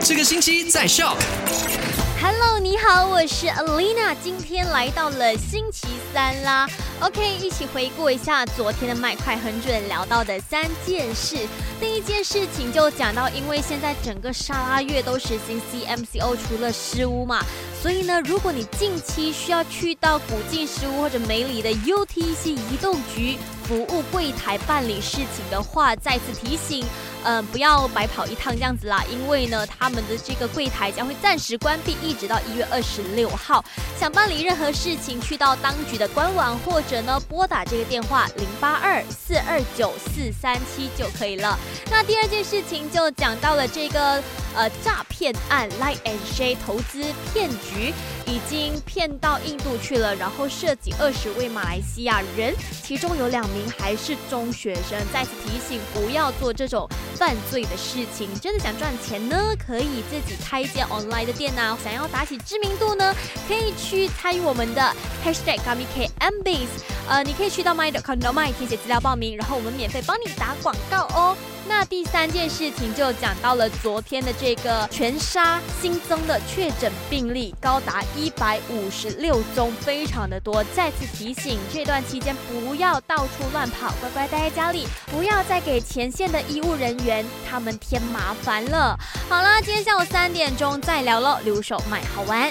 这个星期在 Shock。Hello，你好，我是 Alina，今天来到了星期三啦。OK，一起回顾一下昨天的麦快很准聊到的三件事。第一件事情就讲到，因为现在整个沙拉月都实行 CMCO 除了失屋嘛，所以呢，如果你近期需要去到古晋食屋或者梅里的 UTC 移动局服务柜台办理事情的话，再次提醒。嗯，不要白跑一趟这样子啦，因为呢，他们的这个柜台将会暂时关闭，一直到一月二十六号。想办理任何事情，去到当局的官网，或者呢拨打这个电话零八二四二九四三七就可以了。那第二件事情就讲到了这个呃诈骗案，Light and Shade 投资骗局已经骗到印度去了，然后涉及二十位马来西亚人，其中有两名还是中学生。再次提醒，不要做这种。犯罪的事情，真的想赚钱呢，可以自己开一间 online 的店呐、想要打起知名度呢，可以去参与我们的 hashtag g a m i k m b i s 呃，你可以去到 my.com my 填写资料报名，然后我们免费帮你打广告哦。那第三件事情就讲到了昨天的这个全沙新增的确诊病例高达一百五十六宗，非常的多。再次提醒，这段期间不要到处乱跑，乖乖待在家里，不要再给前线的医务人员他们添麻烦了。好啦，今天下午三点钟再聊喽，留守买好玩。